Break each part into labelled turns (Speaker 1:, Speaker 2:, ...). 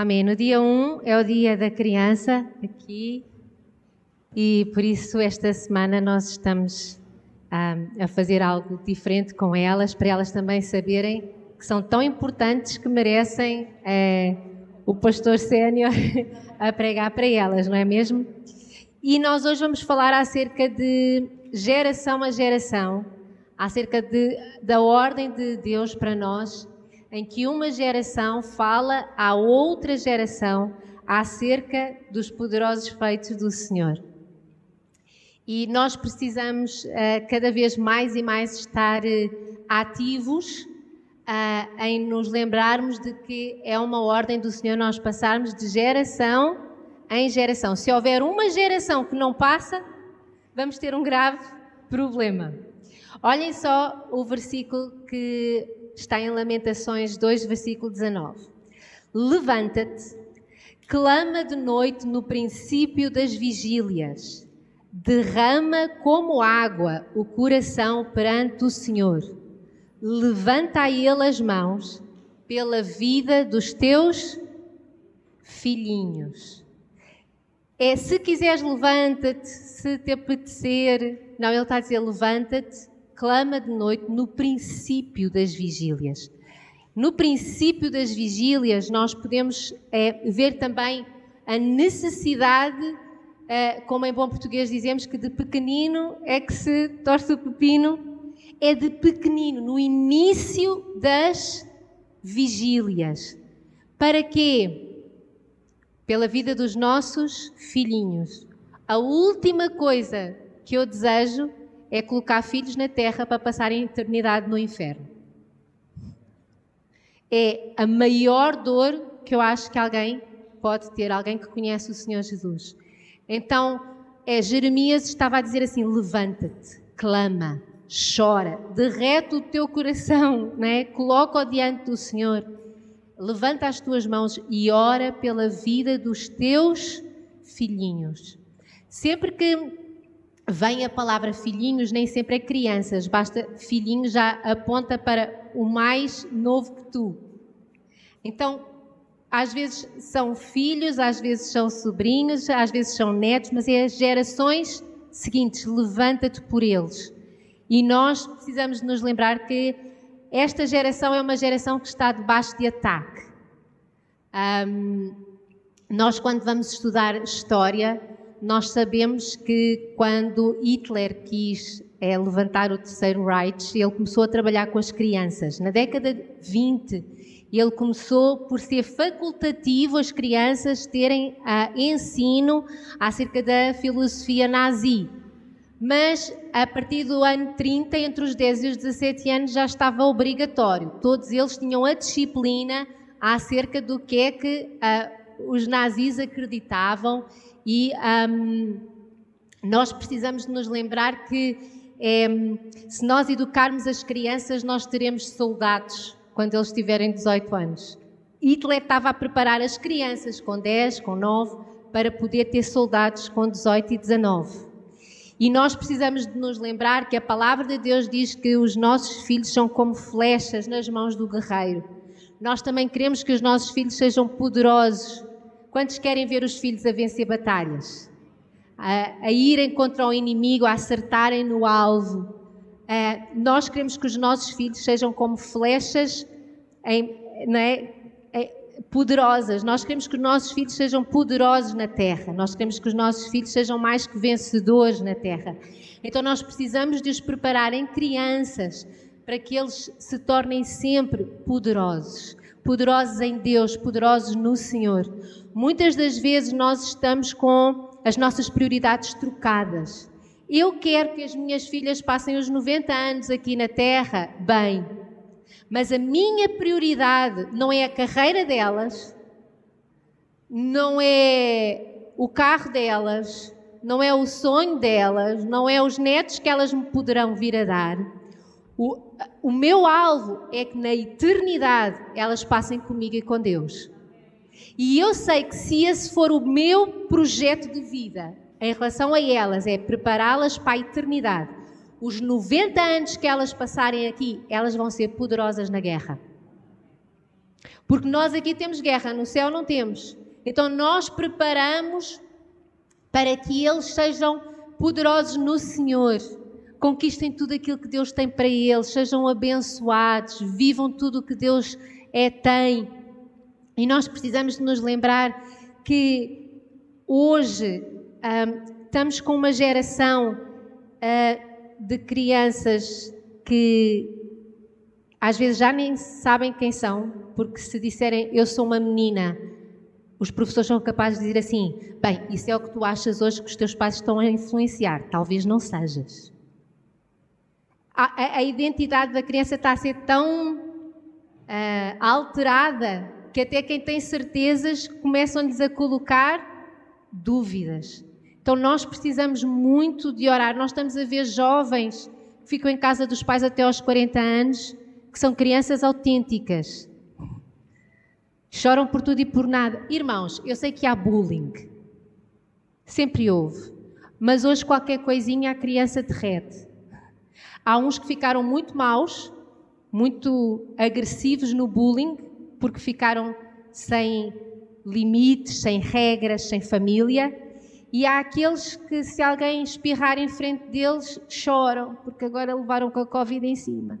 Speaker 1: Amém. No dia 1 é o dia da criança aqui e por isso esta semana nós estamos um, a fazer algo diferente com elas, para elas também saberem que são tão importantes que merecem é, o pastor sénior a pregar para elas, não é mesmo? E nós hoje vamos falar acerca de geração a geração, acerca de, da ordem de Deus para nós em que uma geração fala à outra geração acerca dos poderosos feitos do Senhor. E nós precisamos uh, cada vez mais e mais estar uh, ativos uh, em nos lembrarmos de que é uma ordem do Senhor nós passarmos de geração em geração. Se houver uma geração que não passa, vamos ter um grave problema. Olhem só o versículo que está em Lamentações 2, versículo 19. Levanta-te, clama de noite no princípio das vigílias, derrama como água o coração perante o Senhor. Levanta a Ele as mãos pela vida dos teus filhinhos. É se quiseres, levanta-te, se te apetecer. Não, ele está a dizer: levanta-te clama de noite no princípio das vigílias. No princípio das vigílias, nós podemos é, ver também a necessidade, é, como em bom português dizemos, que de pequenino é que se torce o pepino, é de pequenino, no início das vigílias. Para quê? Pela vida dos nossos filhinhos. A última coisa que eu desejo é colocar filhos na terra para passarem a eternidade no inferno. É a maior dor que eu acho que alguém pode ter, alguém que conhece o Senhor Jesus. Então, é, Jeremias estava a dizer assim: levanta-te, clama, chora, derrete o teu coração, né? coloca-o diante do Senhor, levanta as tuas mãos e ora pela vida dos teus filhinhos. Sempre que vem a palavra filhinhos, nem sempre é crianças, basta filhinhos já aponta para o mais novo que tu. Então, às vezes são filhos, às vezes são sobrinhos, às vezes são netos, mas é as gerações seguintes, levanta-te por eles. E nós precisamos nos lembrar que esta geração é uma geração que está debaixo de ataque. Um, nós, quando vamos estudar história, nós sabemos que quando Hitler quis é, levantar o terceiro Reich, ele começou a trabalhar com as crianças. Na década de 20, ele começou por ser facultativo as crianças terem uh, ensino acerca da filosofia nazi. Mas a partir do ano 30, entre os 10 e os 17 anos, já estava obrigatório. Todos eles tinham a disciplina acerca do que é que uh, os nazis acreditavam e um, nós precisamos nos lembrar que é, se nós educarmos as crianças, nós teremos soldados quando eles tiverem 18 anos. Hitler estava a preparar as crianças com 10, com 9, para poder ter soldados com 18 e 19. E nós precisamos de nos lembrar que a palavra de Deus diz que os nossos filhos são como flechas nas mãos do guerreiro. Nós também queremos que os nossos filhos sejam poderosos Quantos querem ver os filhos a vencer batalhas? A, a irem contra o inimigo, a acertarem no alvo. nós queremos que os nossos filhos sejam como flechas em, é? poderosas. Nós queremos que os nossos filhos sejam poderosos na terra. Nós queremos que os nossos filhos sejam mais que vencedores na terra. Então nós precisamos de os preparar em crianças para que eles se tornem sempre poderosos. Poderosos em Deus, poderosos no Senhor. Muitas das vezes nós estamos com as nossas prioridades trocadas. Eu quero que as minhas filhas passem os 90 anos aqui na Terra bem, mas a minha prioridade não é a carreira delas, não é o carro delas, não é o sonho delas, não é os netos que elas me poderão vir a dar. O, o meu alvo é que na eternidade elas passem comigo e com Deus. E eu sei que se esse for o meu projeto de vida em relação a elas, é prepará-las para a eternidade. Os 90 anos que elas passarem aqui, elas vão ser poderosas na guerra. Porque nós aqui temos guerra, no céu não temos. Então nós preparamos para que eles sejam poderosos no Senhor, conquistem tudo aquilo que Deus tem para eles, sejam abençoados, vivam tudo o que Deus é, tem. E nós precisamos de nos lembrar que hoje um, estamos com uma geração uh, de crianças que às vezes já nem sabem quem são, porque se disserem eu sou uma menina, os professores são capazes de dizer assim: bem, isso é o que tu achas hoje que os teus pais estão a influenciar, talvez não sejas. A, a, identidade da criança está a ser tão uh, alterada que até quem tem certezas começam-lhes a colocar dúvidas. Então nós precisamos muito de orar. Nós estamos a ver jovens que ficam em casa dos pais até aos 40 anos que são crianças autênticas. Choram por tudo e por nada. Irmãos, eu sei que há bullying. Sempre houve. Mas hoje qualquer coisinha a criança derrete. Há uns que ficaram muito maus, muito agressivos no bullying, porque ficaram sem limites, sem regras, sem família. E há aqueles que, se alguém espirrar em frente deles, choram, porque agora levaram com a Covid em cima.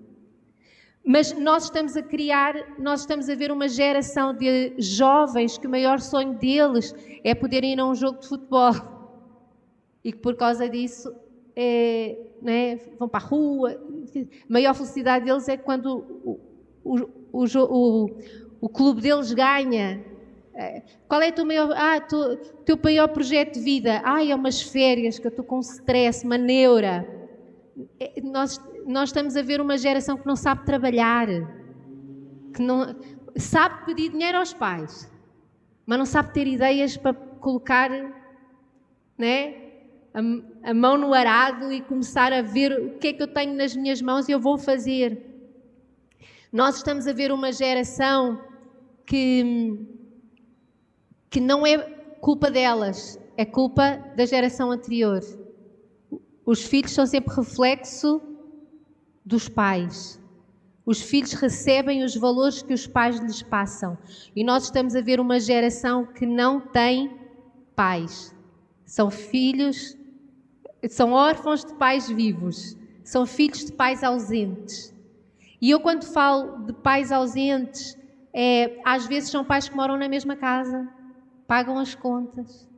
Speaker 1: Mas nós estamos a criar, nós estamos a ver uma geração de jovens que o maior sonho deles é poderem ir a um jogo de futebol. E que por causa disso é, né, vão para a rua. A maior felicidade deles é quando o, o, o, o, clube deles ganha. É, qual é o teu maior, ah, teu maior projeto de vida? Ah, é umas férias que eu estou com stress, uma neura. É, nós nós estamos a ver uma geração que não sabe trabalhar, que não sabe pedir dinheiro aos pais, mas não sabe ter ideias para colocar né, a, a mão no arado e começar a ver o que é que eu tenho nas minhas mãos e eu vou fazer. Nós estamos a ver uma geração que, que não é culpa delas, é culpa da geração anterior. Os filhos são sempre reflexo dos pais. Os filhos recebem os valores que os pais lhes passam. E nós estamos a ver uma geração que não tem pais. São filhos, são órfãos de pais vivos. São filhos de pais ausentes. E eu, quando falo de pais ausentes, é, às vezes são pais que moram na mesma casa, pagam as contas,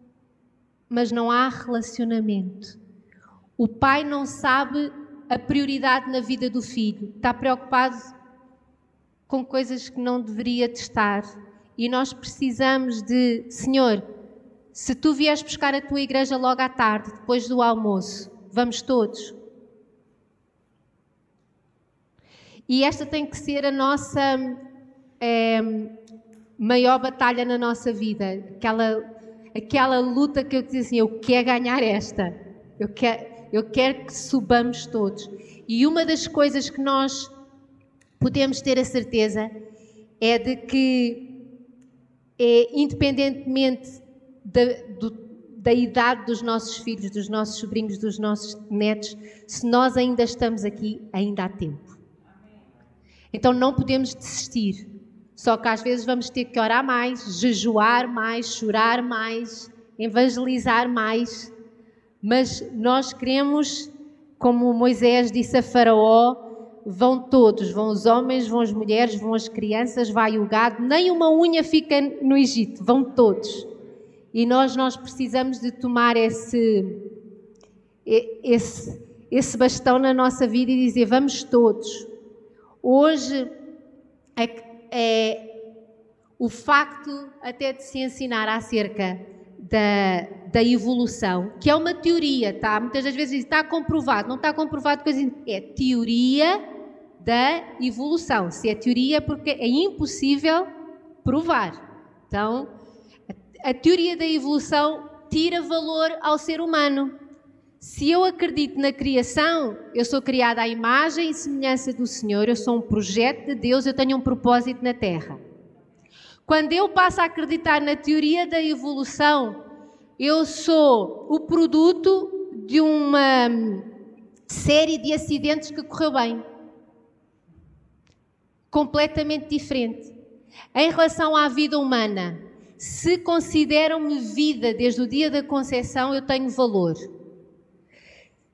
Speaker 1: mas não há relacionamento. O pai não sabe a prioridade na vida do filho, está preocupado com coisas que não deveria estar. E nós precisamos de, Senhor, se tu vieres buscar a tua igreja logo à tarde, depois do almoço, vamos todos. E esta tem que ser a nossa é, maior batalha na nossa vida, aquela, aquela luta que eu dizia assim: eu quero ganhar esta, eu quero, eu quero que subamos todos. E uma das coisas que nós podemos ter a certeza é de que, é, independentemente da, do, da idade dos nossos filhos, dos nossos sobrinhos, dos nossos netos, se nós ainda estamos aqui, ainda há tempo. Então não podemos desistir. Só que às vezes vamos ter que orar mais, jejuar mais, chorar mais, evangelizar mais, mas nós queremos, como Moisés disse a Faraó, vão todos, vão os homens, vão as mulheres, vão as crianças, vai o gado, nem uma unha fica no Egito, vão todos. E nós, nós precisamos de tomar esse, esse, esse bastão na nossa vida e dizer, vamos todos. Hoje, é, é o facto até de se ensinar acerca da, da evolução, que é uma teoria, tá? Muitas das vezes está comprovado, não está comprovado, coisa é teoria da evolução. Se é teoria, é porque é impossível provar. Então, a, teoria da evolução tira valor ao ser humano. Se eu acredito na criação, eu sou criada à imagem e semelhança do Senhor, eu sou um projeto de Deus, eu tenho um propósito na Terra. Quando eu passo a acreditar na teoria da evolução, eu sou o produto de uma série de acidentes que correu bem. Completamente diferente. Em relação à vida humana, se consideram-me vida desde o dia da concepção, eu tenho valor.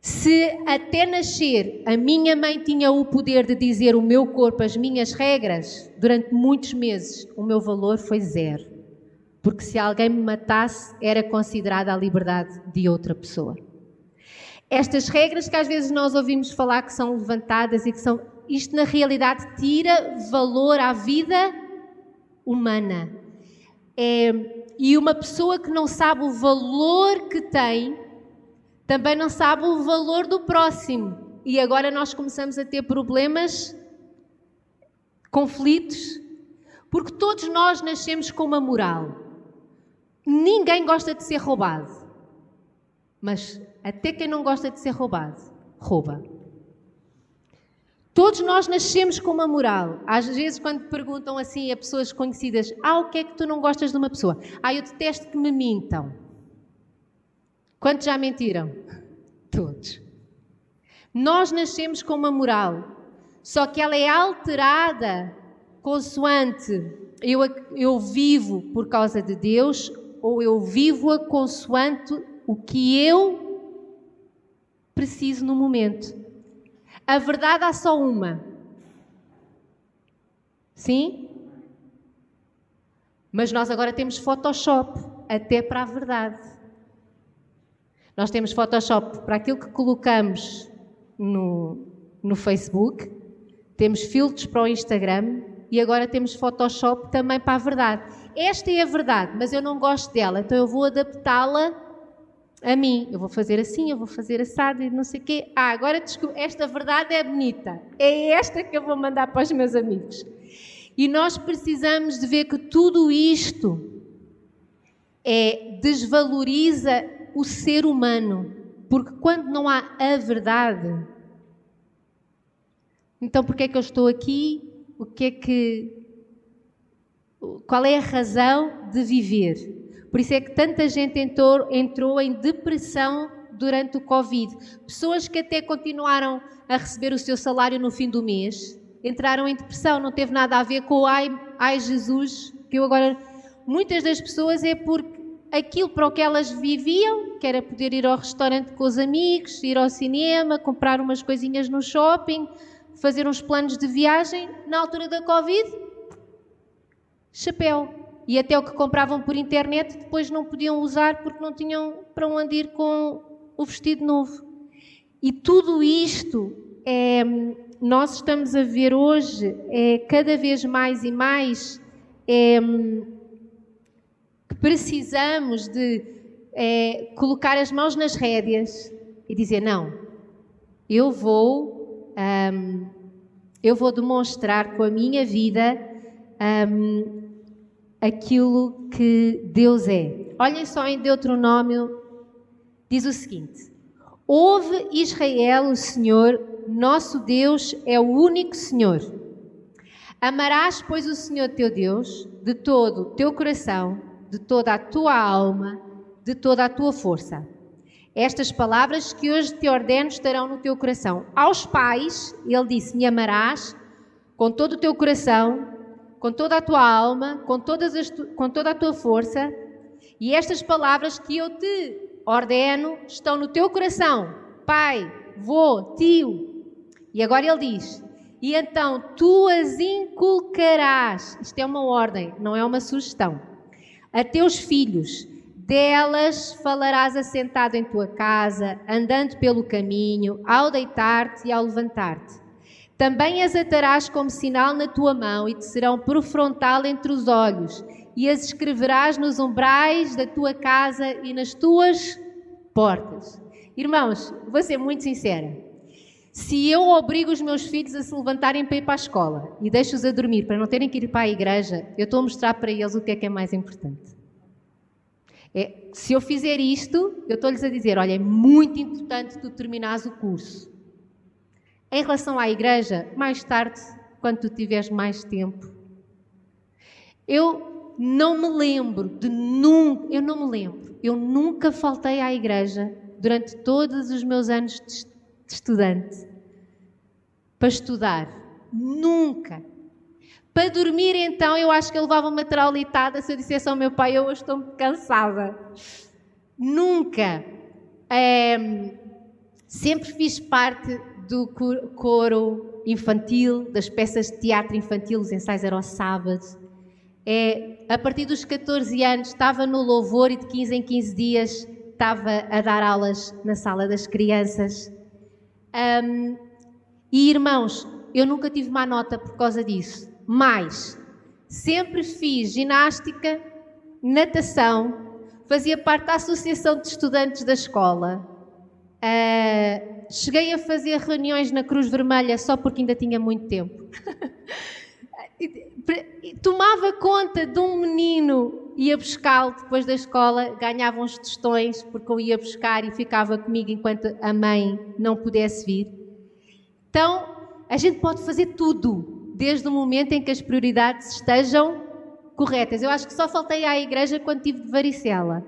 Speaker 1: Se até nascer a minha mãe tinha o poder de dizer o meu corpo, as minhas regras, durante muitos meses o meu valor foi zero. Porque se alguém me matasse, era considerada a liberdade de outra pessoa. Estas regras que às vezes nós ouvimos falar que são levantadas e que são. Isto na realidade tira valor à vida humana. É, e uma pessoa que não sabe o valor que tem também não sabe o valor do próximo. E agora nós começamos a ter problemas, conflitos, porque todos nós nascemos com uma moral. Ninguém gosta de ser roubado. Mas até quem não gosta de ser roubado, rouba. Todos nós nascemos com uma moral. Às vezes, quando perguntam assim a pessoas conhecidas: Ah, o que é que tu não gostas de uma pessoa? Ah, eu detesto que me mintam. Quantos já mentiram? Todos. Nós nascemos com uma moral, só que ela é alterada consoante eu, eu vivo por causa de Deus ou eu vivo-a consoante o que eu preciso no momento. A verdade há só uma. Sim? Mas nós agora temos Photoshop até para a verdade. Nós temos Photoshop para aquilo que colocamos no, no Facebook, temos filtros para o Instagram e agora temos Photoshop também para a verdade. Esta é a verdade, mas eu não gosto dela, então eu vou adaptá-la a mim. Eu vou fazer assim, eu vou fazer assado e não sei o quê. Ah, agora esta verdade é bonita. É esta que eu vou mandar para os meus amigos. E nós precisamos de ver que tudo isto é, desvaloriza o ser humano. Porque quando não há a verdade, então por que é que eu estou aqui? O que é que qual é a razão de viver? Por isso é que tanta gente entrou, entrou em depressão durante o Covid. Pessoas que até continuaram a receber o seu salário no fim do mês entraram em depressão. Não teve nada a ver com o ai, ai Jesus, que eu agora. Muitas das pessoas é porque aquilo para o que elas viviam, que era poder ir ao restaurante com os amigos, ir ao cinema, comprar umas coisinhas no shopping, fazer uns planos de viagem, na altura da Covid, chapéu. E até o que compravam por internet depois não podiam usar porque não tinham para onde ir com o vestido novo. E tudo isto é, nós estamos a ver hoje é cada vez mais e mais é, que precisamos de é, colocar as mãos nas rédeas e dizer: não, eu vou, um, eu vou demonstrar com a minha vida aquilo que Deus é. Olhem só em Deuteronômio, diz o seguinte: Ouve Israel, o Senhor, nosso Deus é o único Senhor. Amarás, pois, o Senhor teu Deus de todo o teu coração, de toda a tua alma, de toda a tua força. Estas palavras que hoje te ordeno estarão no teu coração. Aos pais, ele disse: Me amarás com todo o teu coração, com toda a tua alma, com, as com toda a tua força. E estas palavras que eu te ordeno estão no teu coração, pai, vô, tio. E agora ele diz: E então tu as inculcarás. Isto é uma ordem, não é uma sugestão a teus filhos. Delas falarás assentado em tua casa, andando pelo caminho, ao deitar-te e ao levantar-te. Também as atarás como sinal na tua mão e te serão por frontal entre os olhos, e as escreverás nos umbrais da tua casa e nas tuas portas. Irmãos, vou ser muito sincera. Se eu obrigo os meus filhos a se levantarem para ir para a escola e deixo-os a dormir para não terem que ir para a igreja, eu estou a mostrar para eles o que é que é mais importante. É, se eu fizer isto, eu estou-lhes a dizer: olha, é muito importante tu terminares o curso. Em relação à igreja, mais tarde, quando tu tiveres mais tempo, eu não me lembro de nunca, eu não me lembro, eu nunca faltei à igreja durante todos os meus anos de estudante para estudar. Nunca. Para dormir, então, eu acho que eu levava uma traulitada se eu dissesse ao meu pai: Eu hoje estou cansada. Nunca. É, sempre fiz parte do coro infantil, das peças de teatro infantil, os ensaios eram aos sábados. É, a partir dos 14 anos estava no louvor e de 15 em 15 dias estava a dar aulas na sala das crianças. Um, e irmãos, eu nunca tive má nota por causa disso. Mas sempre fiz ginástica, natação, fazia parte da associação de estudantes da escola. Uh, cheguei a fazer reuniões na Cruz Vermelha só porque ainda tinha muito tempo. Tomava conta de um menino, ia buscá-lo depois da escola, ganhava uns tostões porque eu ia buscar e ficava comigo enquanto a mãe não pudesse vir. Então, a gente pode fazer tudo, desde o momento em que as prioridades estejam corretas. Eu acho que só faltei à igreja quando tive de varicela,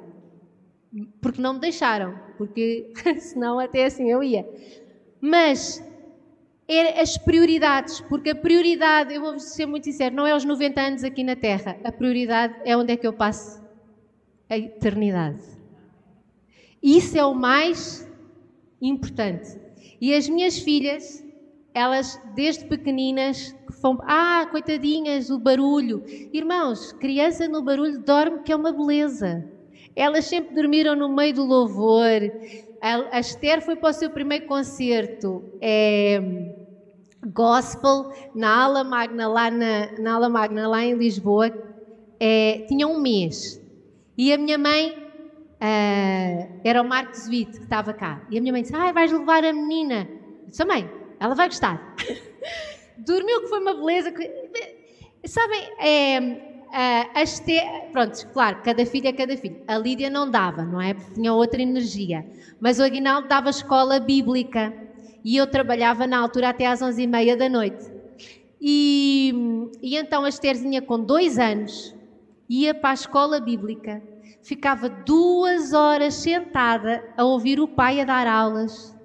Speaker 1: porque não me deixaram, porque senão até assim eu ia. Mas é as prioridades, porque a prioridade, eu vou ser muito sincero, não é os 90 anos aqui na Terra, a prioridade é onde é que eu passo a eternidade. Isso é o mais importante. E as minhas filhas, elas desde pequeninas ah, coitadinhas, o barulho. Irmãos, criança no barulho dorme que é uma beleza. Elas sempre dormiram no meio do louvor. A Esther foi para o seu primeiro concerto é, gospel na Ala Magna, lá, na, na Ala Magna, lá em Lisboa. É, tinha um mês. E a minha mãe uh, era o Marcos Witt que estava cá. E a minha mãe disse: Ah, vais levar a menina. Eu disse: Mãe, ela vai gostar. Dormiu, que foi uma beleza. Sabem, é, a Este... Pronto, claro, cada filho é cada filho. A Lídia não dava, não é? Porque tinha outra energia. Mas o Aguinaldo dava escola bíblica. E eu trabalhava na altura até às onze e meia da noite. E, e então a Estherzinha, com dois anos, ia para a escola bíblica. Ficava duas horas sentada a ouvir o pai a dar aulas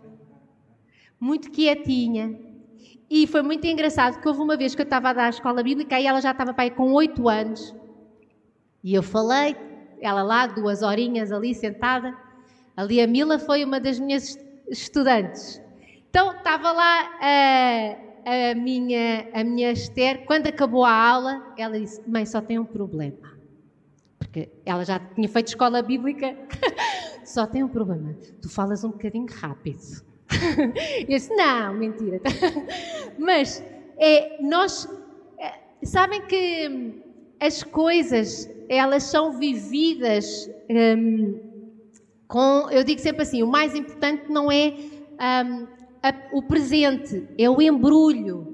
Speaker 1: muito quietinha. E foi muito engraçado que houve uma vez que eu estava a dar a escola bíblica e ela já estava aí com oito anos. E eu falei, ela lá, duas horinhas ali sentada. Ali a Mila foi uma das minhas estudantes. Então estava lá a, a, minha, a minha Esther, quando acabou a aula, ela disse: Mãe, só tem um problema. Porque ela já tinha feito escola bíblica, só tem um problema. Tu falas um bocadinho rápido. eu disse, não, mentira. Mas é, nós é, sabem que as coisas elas são vividas hum, com, eu digo sempre assim, o mais importante não é hum, a, o presente, é o embrulho,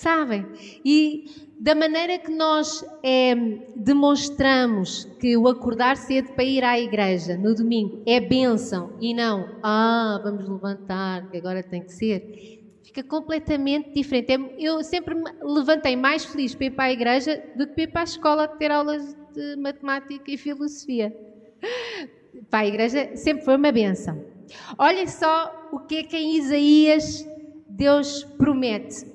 Speaker 1: sabem? E da maneira que nós é, demonstramos que o acordar cedo para ir à igreja no domingo é bênção e não, ah, vamos levantar, que agora tem que ser, fica completamente diferente. É, eu sempre me levantei mais feliz para ir para a igreja do que para ir para a escola ter aulas de matemática e filosofia. Para a igreja sempre foi uma bênção. Olhem só o que é que em Isaías Deus promete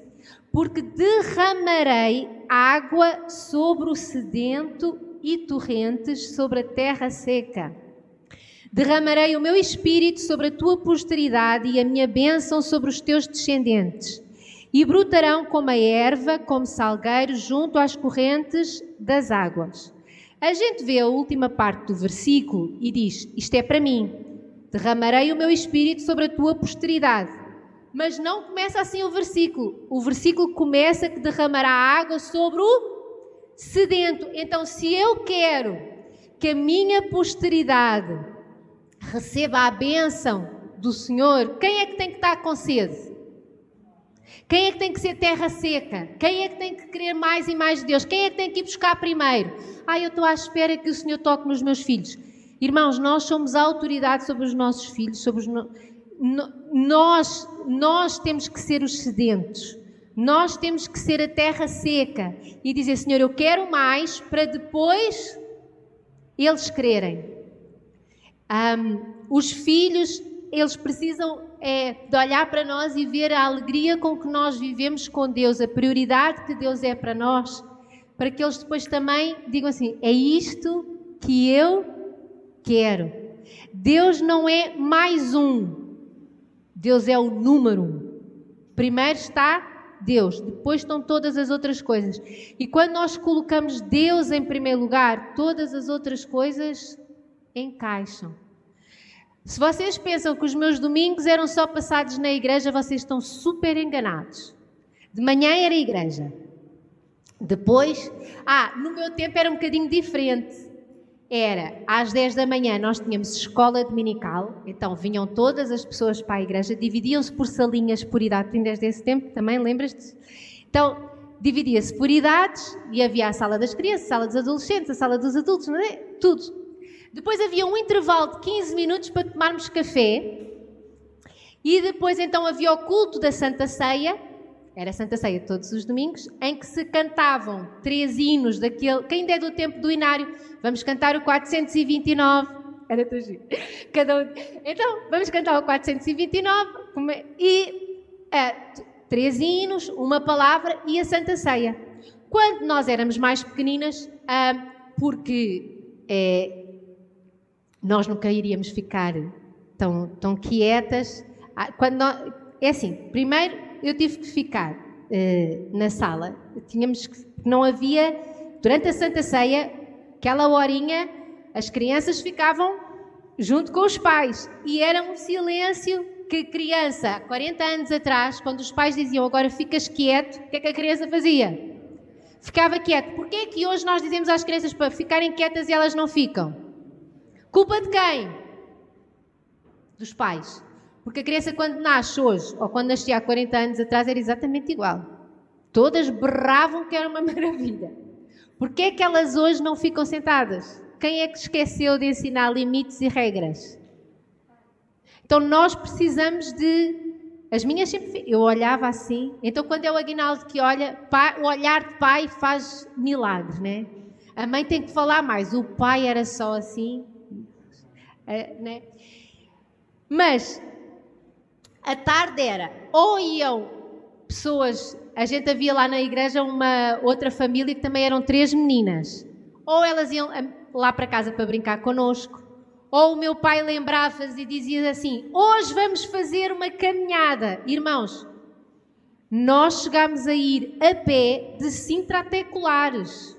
Speaker 1: porque derramarei água sobre o sedento e torrentes sobre a terra seca. Derramarei o meu espírito sobre a tua posteridade e a minha bênção sobre os teus descendentes. E brotarão como a erva, como salgueiros, junto às correntes das águas. A gente vê a última parte do versículo e diz: Isto é para mim. Derramarei o meu espírito sobre a tua posteridade mas não começa assim o versículo. O versículo começa que derramará água sobre o sedento. Então, se eu quero que a minha posteridade receba a bênção do Senhor, quem é que tem que estar com sede? Quem é que tem que ser terra seca? Quem é que tem que querer mais e mais de Deus? Quem é que tem que ir buscar primeiro? Ah, eu estou à espera que o Senhor toque nos meus filhos. Irmãos, nós somos a autoridade sobre os nossos filhos, sobre os no nós, nós temos que ser os sedentos. Nós temos que ser a terra seca e dizer, Senhor, eu quero mais para depois eles quererem. Um, os filhos eles precisam é, de olhar para nós e ver a alegria com que nós vivemos com Deus, a prioridade que Deus é para nós, para que eles depois também digam assim: é isto que eu quero. Deus não é mais um, Deus é o número um. Primeiro está Deus, depois estão todas as outras coisas. E quando nós colocamos Deus em primeiro lugar, todas as outras coisas encaixam. Se vocês pensam que os meus domingos eram só passados na igreja, vocês estão super enganados. De manhã era igreja. Depois, ah, no meu tempo era um bocadinho diferente. Era às 10 da manhã nós tínhamos escola dominical, então vinham todas as pessoas para a igreja, dividiam-se por salinhas por idade. Tu desde esse tempo também lembras-te? Então, dividia-se por idades e havia a sala das crianças, a sala dos adolescentes, a sala dos adultos, não é? Tudo. Depois havia um intervalo de 15 minutos para tomarmos café. E depois então havia o culto da Santa Ceia, era Santa Ceia todos os domingos, em que se cantavam três hinos daquele. Quem é do tempo do Inário? Vamos cantar o 429. Era tão giro. Cada um... Então, vamos cantar o 429 e é, três hinos, uma palavra e a Santa Ceia. Quando nós éramos mais pequeninas, ah, porque é, nós nunca iríamos ficar tão, tão quietas. Ah, quando nós, é assim, primeiro eu tive que ficar uh, na sala. Tínhamos que, não havia durante a Santa Ceia, aquela horinha, as crianças ficavam junto com os pais e era um silêncio que criança, 40 anos atrás, quando os pais diziam agora ficas quieto, o que é que a criança fazia? Ficava quieto. Porquê é que hoje nós dizemos às crianças para ficarem quietas e elas não ficam? Culpa de quem? Dos pais. Porque a criança, quando nasce hoje, ou quando nascia há 40 anos atrás, era exatamente igual. Todas berravam que era uma maravilha. Porquê é que elas hoje não ficam sentadas? Quem é que esqueceu de ensinar limites e regras? Então nós precisamos de. As minhas sempre. Eu olhava assim. Então quando é o Aguinaldo que olha, pai, o olhar de pai faz milagres, né? A mãe tem que falar mais. O pai era só assim. É, né? Mas a tarde era, ou iam pessoas, a gente havia lá na igreja uma outra família que também eram três meninas, ou elas iam lá para casa para brincar connosco, ou o meu pai lembrava-se e dizia assim: Hoje vamos fazer uma caminhada. Irmãos, nós chegámos a ir a pé de Sintra até Colares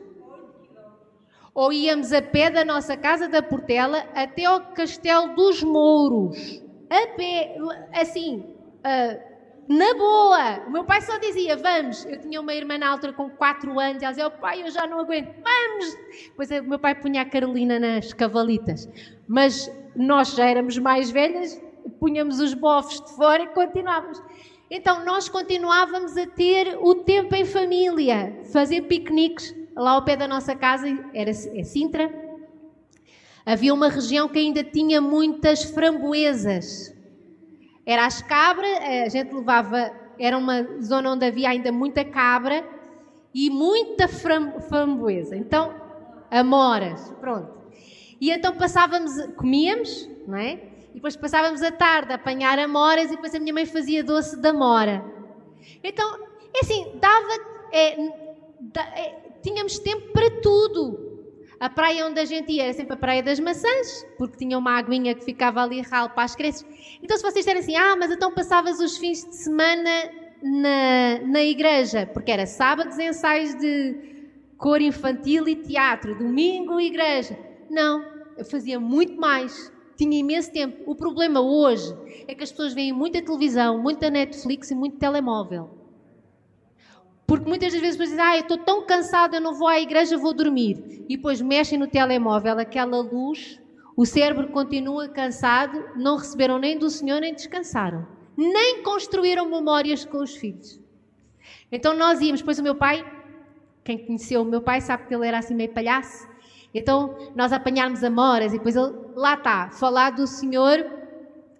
Speaker 1: ou íamos a pé da nossa casa da Portela até ao Castelo dos Mouros. A pé, assim, uh, na boa. O meu pai só dizia, vamos. Eu tinha uma irmã na altura com 4 anos, ela dizia, oh, pai, eu já não aguento, vamos. Depois o meu pai punha a Carolina nas cavalitas. Mas nós já éramos mais velhas, punhamos os bofos de fora e continuávamos. Então nós continuávamos a ter o tempo em família, fazer piqueniques lá ao pé da nossa casa, era é Sintra, havia uma região que ainda tinha muitas framboesas. Era as cabras, a gente levava, era uma zona onde havia ainda muita cabra e muita framboesa. Então, amoras, pronto. E então passávamos, comíamos, não é? E depois passávamos a tarde a apanhar amoras e depois a minha mãe fazia doce de amora. Então, é assim, dava, é, é, tínhamos tempo para tudo. A praia onde a gente ia era sempre a Praia das Maçãs, porque tinha uma aguinha que ficava ali ralo para as crianças. Então, se vocês disserem assim, ah, mas então passavas os fins de semana na, na igreja, porque era sábados ensaios de cor infantil e teatro, domingo igreja. Não, eu fazia muito mais, tinha imenso tempo. O problema hoje é que as pessoas veem muita televisão, muita Netflix e muito telemóvel. Porque muitas das vezes dizem, ah, eu estou tão cansada, eu não vou à igreja, vou dormir. E depois mexem no telemóvel, aquela luz, o cérebro continua cansado, não receberam nem do Senhor, nem descansaram. Nem construíram memórias com os filhos. Então nós íamos, depois o meu pai, quem conheceu o meu pai sabe que ele era assim meio palhaço. Então nós apanháramos amoras e depois ele, lá está, falar do Senhor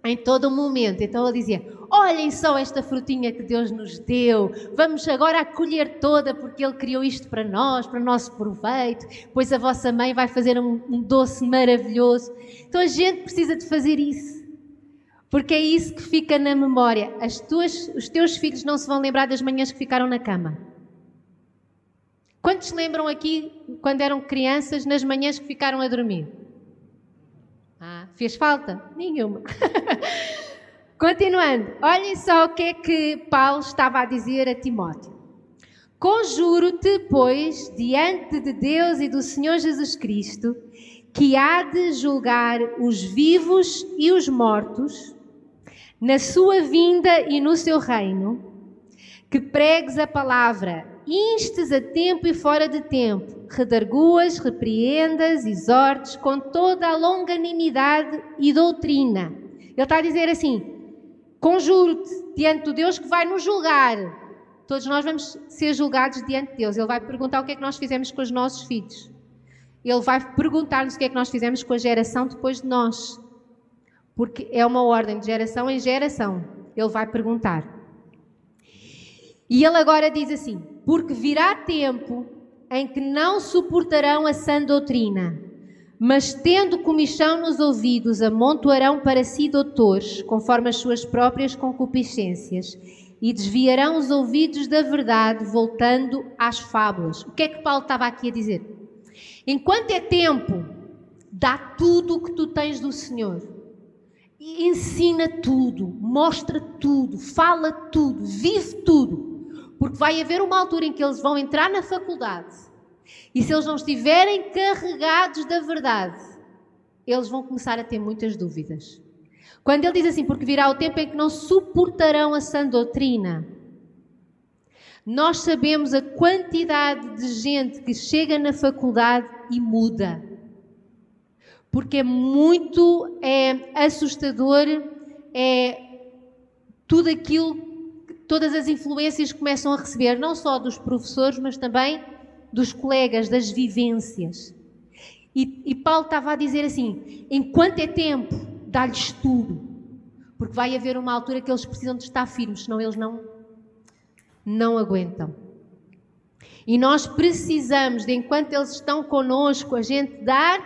Speaker 1: em todo o momento. Então ele dizia: Olhem só esta frutinha que Deus nos deu, vamos agora acolher toda, porque Ele criou isto para nós, para o nosso proveito, pois a vossa mãe vai fazer um, um doce maravilhoso. Então a gente precisa de fazer isso. Porque é isso que fica na memória. As tuas, os teus filhos não se vão lembrar das manhãs que ficaram na cama. Quantos lembram aqui, quando eram crianças, nas manhãs que ficaram a dormir? Ah, fez falta? Nenhuma. Continuando, olhem só o que é que Paulo estava a dizer a Timóteo. Conjuro-te, pois, diante de Deus e do Senhor Jesus Cristo, que há de julgar os vivos e os mortos, na sua vinda e no seu reino, que pregues a palavra instes a tempo e fora de tempo, redarguas, repreendas, exortes com toda a longanimidade e doutrina. Ele está a dizer assim: conjuro-te diante do Deus que vai nos julgar. Todos nós vamos ser julgados diante de Deus. Ele vai perguntar o que é que nós fizemos com os nossos filhos. Ele vai perguntar-nos o que é que nós fizemos com a geração depois de nós. Porque é uma ordem de geração em geração. Ele vai perguntar. E ele agora diz assim: Porque virá tempo em que não suportarão a sã doutrina, mas tendo comichão nos ouvidos, amontoarão para si doutores, conforme as suas próprias concupiscências, e desviarão os ouvidos da verdade, voltando às fábulas. O que é que Paulo estava aqui a dizer? Enquanto é tempo, dá tudo o que tu tens do Senhor. E ensina tudo, mostra tudo, fala tudo, vive tudo. Porque vai haver uma altura em que eles vão entrar na faculdade e se eles não estiverem carregados da verdade, eles vão começar a ter muitas dúvidas. Quando ele diz assim, porque virá o tempo em que não suportarão a sã doutrina, nós sabemos a quantidade de gente que chega na faculdade e muda. Porque é muito é, assustador, é tudo aquilo todas as influências começam a receber, não só dos professores, mas também dos colegas, das vivências. E, e Paulo estava a dizer assim: enquanto é tempo, dá-lhes tudo, porque vai haver uma altura que eles precisam de estar firmes, senão eles não, não aguentam. E nós precisamos, de enquanto eles estão conosco, a gente dar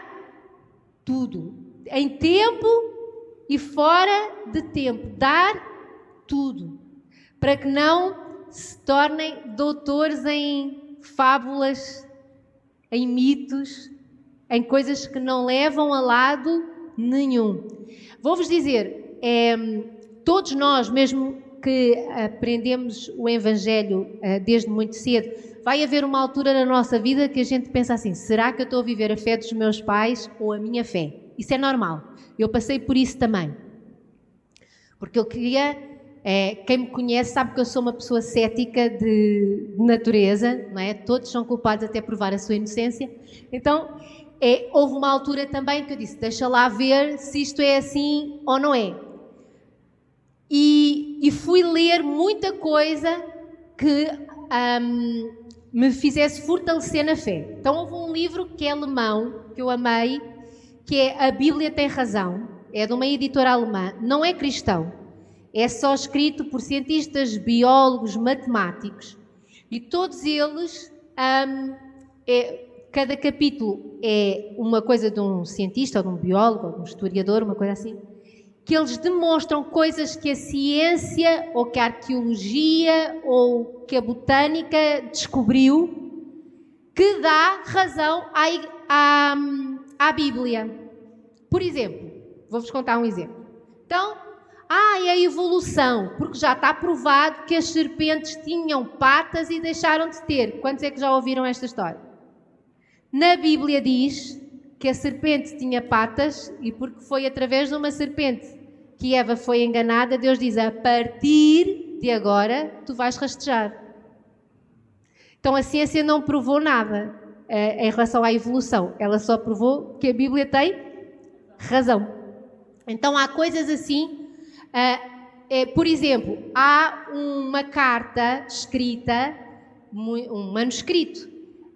Speaker 1: tudo, em tempo e fora de tempo, dar tudo para que não se tornem doutores em fábulas, em mitos, em coisas que não levam a lado nenhum. Vou-vos dizer, é, todos nós, mesmo que aprendemos o Evangelho é, desde muito cedo, vai haver uma altura na nossa vida que a gente pensa assim: será que eu estou a viver a fé dos meus pais ou a minha fé? Isso é normal. Eu passei por isso também. Porque eu queria é, quem me conhece sabe que eu sou uma pessoa cética de, natureza, não é? Todos são culpados até provar a sua inocência. Então, é, houve uma altura também que eu disse: deixa lá ver se isto é assim ou não é. E, e fui ler muita coisa que um, me fizesse fortalecer na fé. Então, houve um livro que é alemão, que eu amei, que é A Bíblia Tem Razão, é de uma editora alemã, não é cristão é só escrito por cientistas, biólogos, matemáticos e todos eles, um, é, cada capítulo é uma coisa de um cientista, ou de um biólogo, ou de um historiador, uma coisa assim, que eles demonstram coisas que a ciência, ou que a arqueologia, ou que a botânica descobriu, que dá razão à, à, à Bíblia. Por exemplo, vou-vos contar um exemplo. Então, ah, é a evolução, porque já está provado que as serpentes tinham patas e deixaram de ter. Quantos é que já ouviram esta história? Na Bíblia diz que a serpente tinha patas e porque foi através de uma serpente que Eva foi enganada, Deus diz: a partir de agora tu vais rastejar. Então a ciência não provou nada eh, em relação à evolução, ela só provou que a Bíblia tem razão. Então há coisas assim por exemplo, há uma carta escrita, um manuscrito,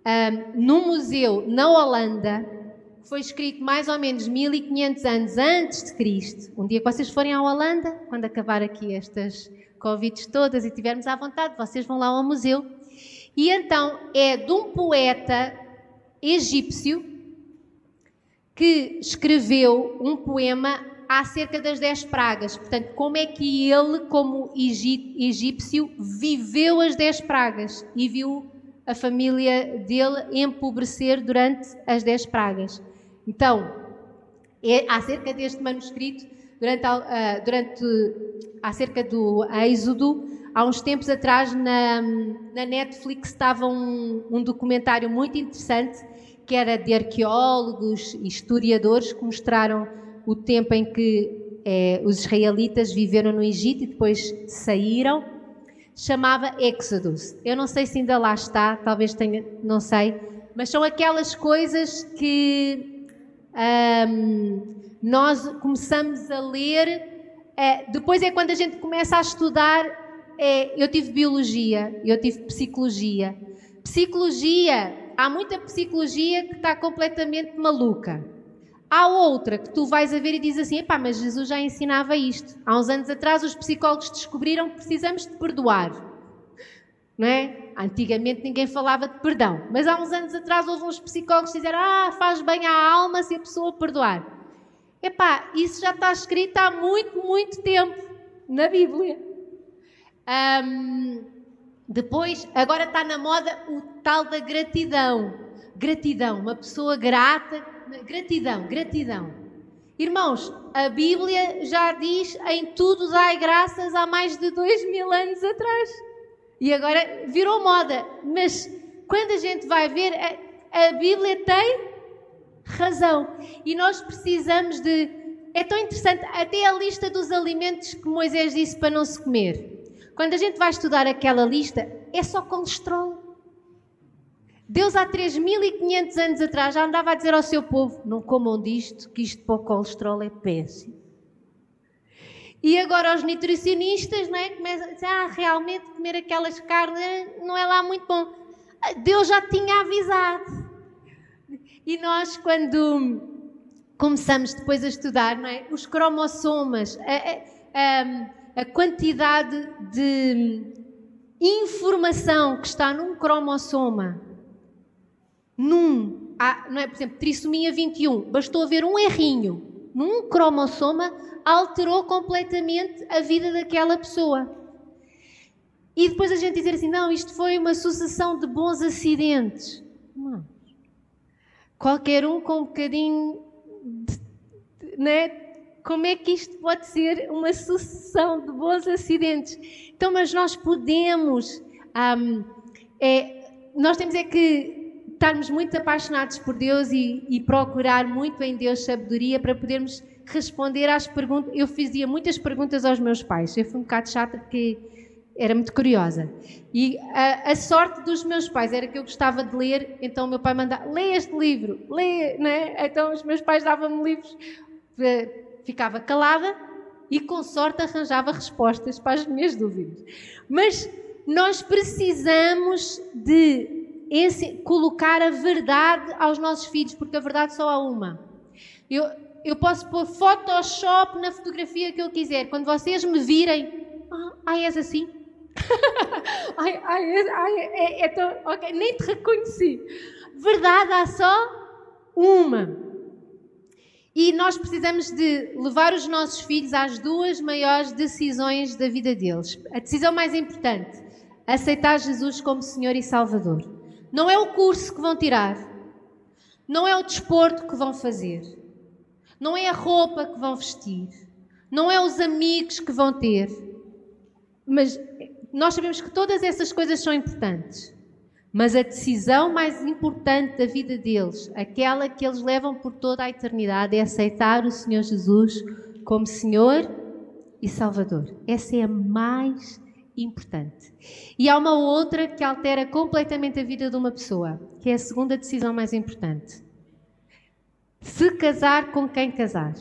Speaker 1: uh, num museu na Holanda, que foi escrito mais ou menos 1500 anos antes de Cristo. Um dia que vocês forem à Holanda, quando acabar aqui estas Covids todas e tivermos à vontade, vocês vão lá ao museu. E então é de um poeta egípcio que escreveu um poema acerca das dez pragas. Portanto, como é que ele, como egípcio, viveu as dez pragas e viu a família dele empobrecer durante as dez pragas. Então, é acerca deste manuscrito, durante, uh, durante acerca do Êxodo, há uns tempos atrás na, na Netflix estava um, um documentário muito interessante que era de arqueólogos e historiadores que mostraram o tempo em que eh, os israelitas viveram no Egito e depois saíram chamava Exodus. Eu não sei se ainda lá está, talvez tenha, não sei, mas são aquelas coisas que nós começamos a ler. É, depois é quando a gente começa a estudar. É, eu tive biologia, eu tive psicologia. Psicologia, há muita psicologia que está completamente maluca. Há outra que tu vais a ver e diz assim: epá, mas Jesus já ensinava isto. Há uns anos atrás os psicólogos descobriram que precisamos de perdoar. Não é? Antigamente ninguém falava de perdão, mas há uns anos atrás houve uns psicólogos que disseram: ah, faz bem à alma se a pessoa perdoar. Epá, isso já está escrito há muito, muito tempo na Bíblia. Depois, agora está na moda o tal da gratidão. Gratidão, uma pessoa grata Gratidão, gratidão. Irmãos, a Bíblia já diz em tudo dai graças há mais de dois mil anos atrás. E agora virou moda. Mas quando a gente vai ver, a, a Bíblia tem razão. E nós precisamos de. É tão interessante, até a lista dos alimentos que Moisés disse para não se comer. Quando a gente vai estudar aquela lista, é só colesterol. Deus há 3.500 anos atrás já andava a dizer ao seu povo: não comam disto, que isto para o colesterol é péssimo. E agora os nutricionistas não é, começam a dizer: ah, realmente comer aquelas carnes não é lá muito bom. Deus já tinha avisado. E nós, quando começamos depois a estudar não é, os cromossomas, a, a, a quantidade de informação que está num cromossoma num, não é, por exemplo, trissomia 21, bastou haver um errinho num cromossoma, alterou completamente a vida daquela pessoa. E depois a gente dizer assim, não, isto foi uma sucessão de bons acidentes. Não. Qualquer um com um bocadinho de, né? Como é que isto pode ser uma sucessão de bons acidentes? Então, mas nós podemos, um, é, nós temos é que estarmos muito apaixonados por Deus e, e, procurar muito em Deus sabedoria para podermos responder às perguntas. Eu fazia muitas perguntas aos meus pais. Eu fui um bocado chata porque era muito curiosa. E a, a, sorte dos meus pais era que eu gostava de ler, então o meu pai mandava, lê este livro, lê, né? Então os meus pais davam-me livros, eh, ficava calada e com sorte arranjava respostas para as minhas dúvidas. Mas nós precisamos de esse, colocar a verdade aos nossos filhos, porque a verdade só há uma. Eu, eu posso pôr Photoshop na fotografia que eu quiser. Quando vocês me virem, ah, ah és assim? ai, ai, ai, é, é tão, okay, nem te reconheci. Verdade há só uma. E nós precisamos de levar os nossos filhos às duas maiores decisões da vida deles. A decisão mais importante, aceitar Jesus como Senhor e Salvador. Não é o curso que vão tirar, não é o desporto que vão fazer, não é a roupa que vão vestir, não é os amigos que vão ter. Mas nós sabemos que todas essas coisas são importantes. Mas a decisão mais importante da vida deles, aquela que eles levam por toda a eternidade, é aceitar o Senhor Jesus como Senhor e Salvador. Essa é a mais importante. E há uma outra que altera completamente a vida de uma pessoa, que é a segunda decisão mais importante. Se casar com quem casar.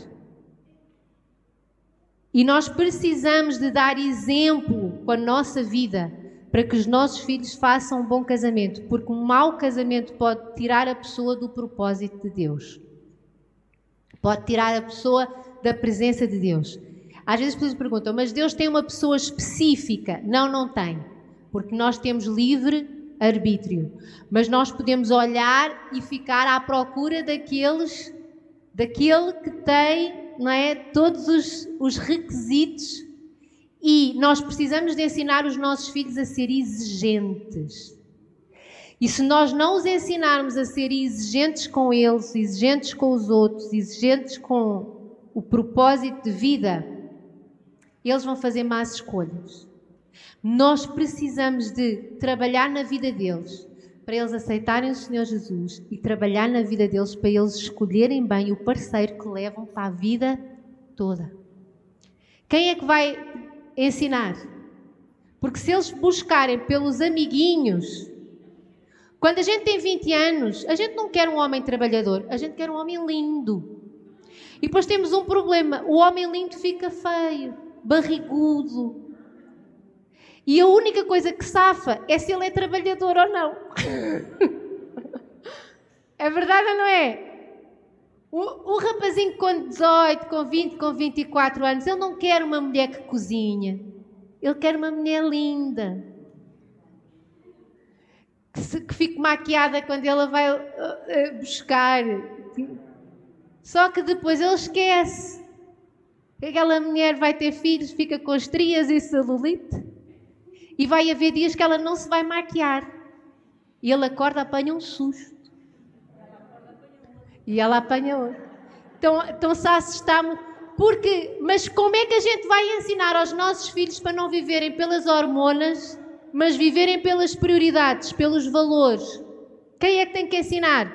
Speaker 1: E nós precisamos de dar exemplo com a nossa vida para que os nossos filhos façam um bom casamento, porque um mau casamento pode tirar a pessoa do propósito de Deus. Pode tirar a pessoa da presença de Deus. Às vezes as pessoas perguntam, mas Deus tem uma pessoa específica? Não, não tem. Porque nós temos livre arbítrio. Mas nós podemos olhar e ficar à procura daqueles, daquele que tem não é? Todos os, os requisitos e nós precisamos de ensinar os nossos filhos a ser exigentes. E se nós não os ensinarmos a ser exigentes com eles, exigentes com os outros, exigentes com o propósito de vida, eles vão fazer más escolhas. Nós precisamos de trabalhar na vida deles para eles aceitarem o Senhor Jesus e trabalhar na vida deles para eles escolherem bem o parceiro que levam para a vida toda. Quem é que vai ensinar? Porque se eles buscarem pelos amiguinhos, quando a gente tem 20 anos, a gente não quer um homem trabalhador, a gente quer um homem lindo. E depois temos um problema: o homem lindo fica feio, barrigudo, e a única coisa que safa é se ele é trabalhador ou não. é verdade ou não é? O, o rapazinho com 18, com 20, com 24 anos, ele não quer uma mulher que cozinha. Ele quer uma mulher linda. Que, se, que fique maquiada quando ela vai uh, uh, buscar. Só que depois ele esquece. Que aquela mulher vai ter filhos, fica com estrias e celulite. E vai haver dias que ela não se vai maquiar. E ele acorda, apanha um susto. E ela apanha outro. Então, então se assustamos. Porque, mas como é que a gente vai ensinar aos nossos filhos para não viverem pelas hormonas, mas viverem pelas prioridades, pelos valores? Quem é que tem que ensinar?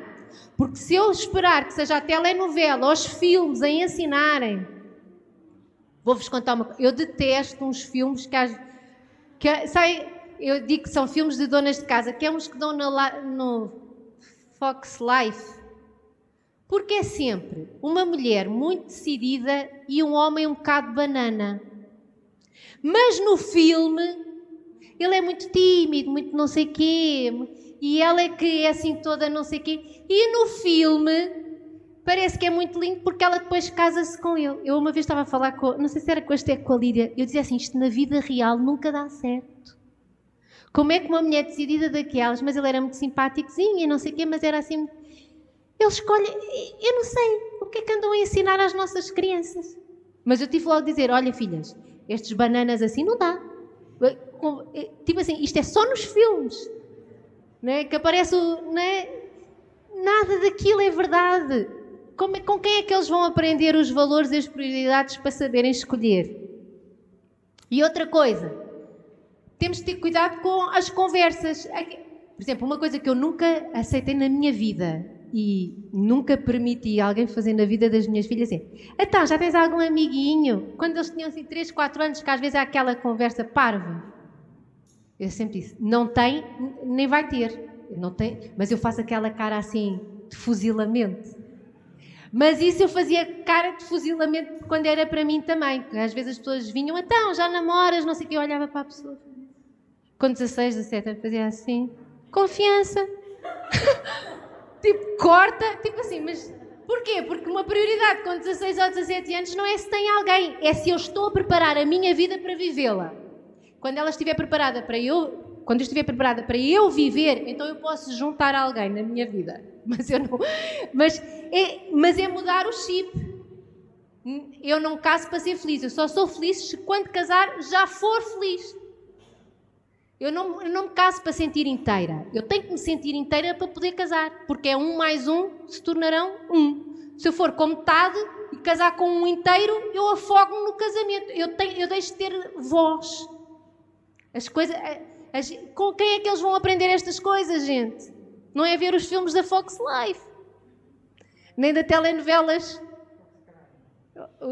Speaker 1: Porque se eu esperar que seja a telenovela os filmes a ensinarem, vou-vos contar uma coisa. Eu detesto uns filmes que às que, sai, eu digo que são filmes de donas de casa, que é uns que dão no, no Fox Life. Porque é sempre uma mulher muito decidida e um homem um bocado banana. Mas no filme, ele é muito tímido, muito não sei quê, e ela é que é assim toda não sei quê. E no filme, parece que é muito lindo porque ela depois casa-se com ele. Eu uma vez estava a falar com, não sei se era com a com a Lídia, eu dizia assim, isto na vida real nunca dá certo. Como é que uma mulher decidida daquelas, mas ele era muito simpáticozinho e não sei o quê, mas era assim, ele escolhe, eu não sei, o que é que andam a ensinar às nossas crianças? Mas eu tive logo a dizer, olha filhas, estes bananas assim não dá. Tipo assim, isto é só nos filmes. Não é? Que aparece o. Não é? Nada daquilo é verdade. Como, é, com quem é que eles vão aprender os valores e as prioridades para saberem escolher? E outra coisa, temos de ter cuidado com as conversas. Por exemplo, uma coisa que eu nunca aceitei na minha vida e nunca permiti alguém fazer na vida das minhas filhas é então, já tens algum amiguinho? Quando eles tinham assim 3, 4 anos, que às vezes há aquela conversa parva. Eu sempre disse, não tem, nem vai ter. Não tem, mas eu faço aquela cara assim de fuzilamento. Mas isso eu fazia cara de fuzilamento quando era para mim também. Às vezes as pessoas vinham, então, já namoras, não sei o que, eu olhava para a pessoa. Com 16, 17 anos, fazia assim, confiança. tipo, corta, tipo assim, mas porquê? Porque uma prioridade com 16 ou 17 anos não é se tem alguém, é se eu estou a preparar a minha vida para vivê-la. Quando ela estiver preparada para eu quando eu estiver preparada para eu viver, então eu posso juntar alguém na minha vida. Mas eu não. Mas é, mas é mudar o chip. Eu não caso para ser feliz. Eu só sou feliz se quando casar já for feliz. Eu não, eu não me caso para sentir inteira. Eu tenho que me sentir inteira para poder casar. Porque é um mais um se tornarão um. Se eu for com metade e casar com um inteiro, eu afogo-me no casamento. Eu, tenho, eu deixo de ter voz. As coisas. Com quem é que eles vão aprender estas coisas, gente? Não é ver os filmes da Fox Life, nem da telenovelas,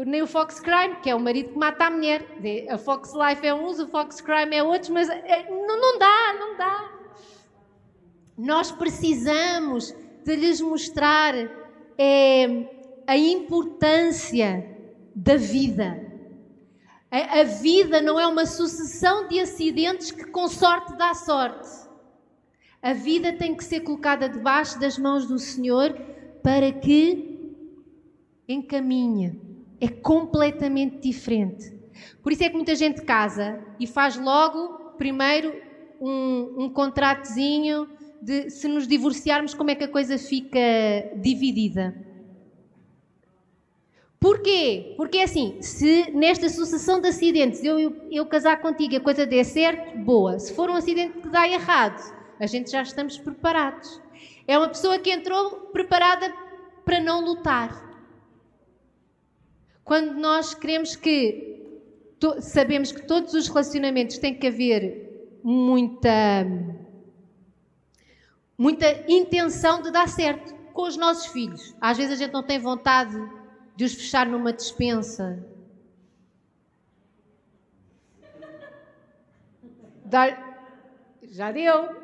Speaker 1: nem o Fox Crime, que é o marido que mata a mulher. A Fox Life é uns, o Fox Crime é outros, mas é, não, não dá, não dá. Nós precisamos de lhes mostrar é, a importância da vida. A, a vida não é uma sucessão de acidentes que com sorte dá sorte. A vida tem que ser colocada debaixo das mãos do Senhor para que encaminhe. É completamente diferente. Por isso é que muita gente casa e faz logo, primeiro, um, um contratozinho de se nos divorciarmos, como é que a coisa fica dividida. Porquê? Porque assim, se nesta sucessão de acidentes eu, eu, eu casar contigo e a coisa der certo, boa. Se for um acidente que dá errado, a gente já estamos preparados. É uma pessoa que entrou preparada para não lutar. Quando nós queremos que sabemos que todos os relacionamentos têm que haver muita muita intenção de dar certo com os nossos filhos. Às vezes a gente não tem vontade de os fechar numa dispensa. Dar... Já deu.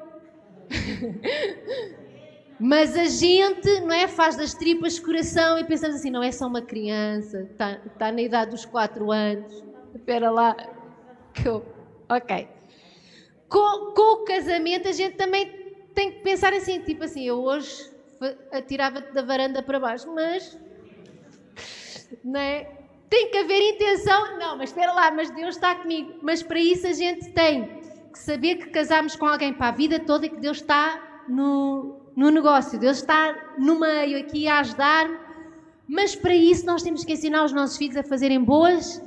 Speaker 1: Mas a gente, não é, faz das tripas coração e pensamos assim, não é só uma criança, está, está na idade dos 4 anos. Espera lá. Ok. Com, com o casamento a gente também tem que pensar assim, tipo assim, eu hoje atirava-te da varanda para baixo, mas é? Tem que haver intenção. Não, mas espera lá, mas Deus está comigo. Mas para isso a gente tem que saber que casamos com alguém para a vida toda e que Deus está no, no negócio, Deus está no meio aqui a ajudar-me. Mas para isso nós temos que ensinar os nossos filhos a fazerem boas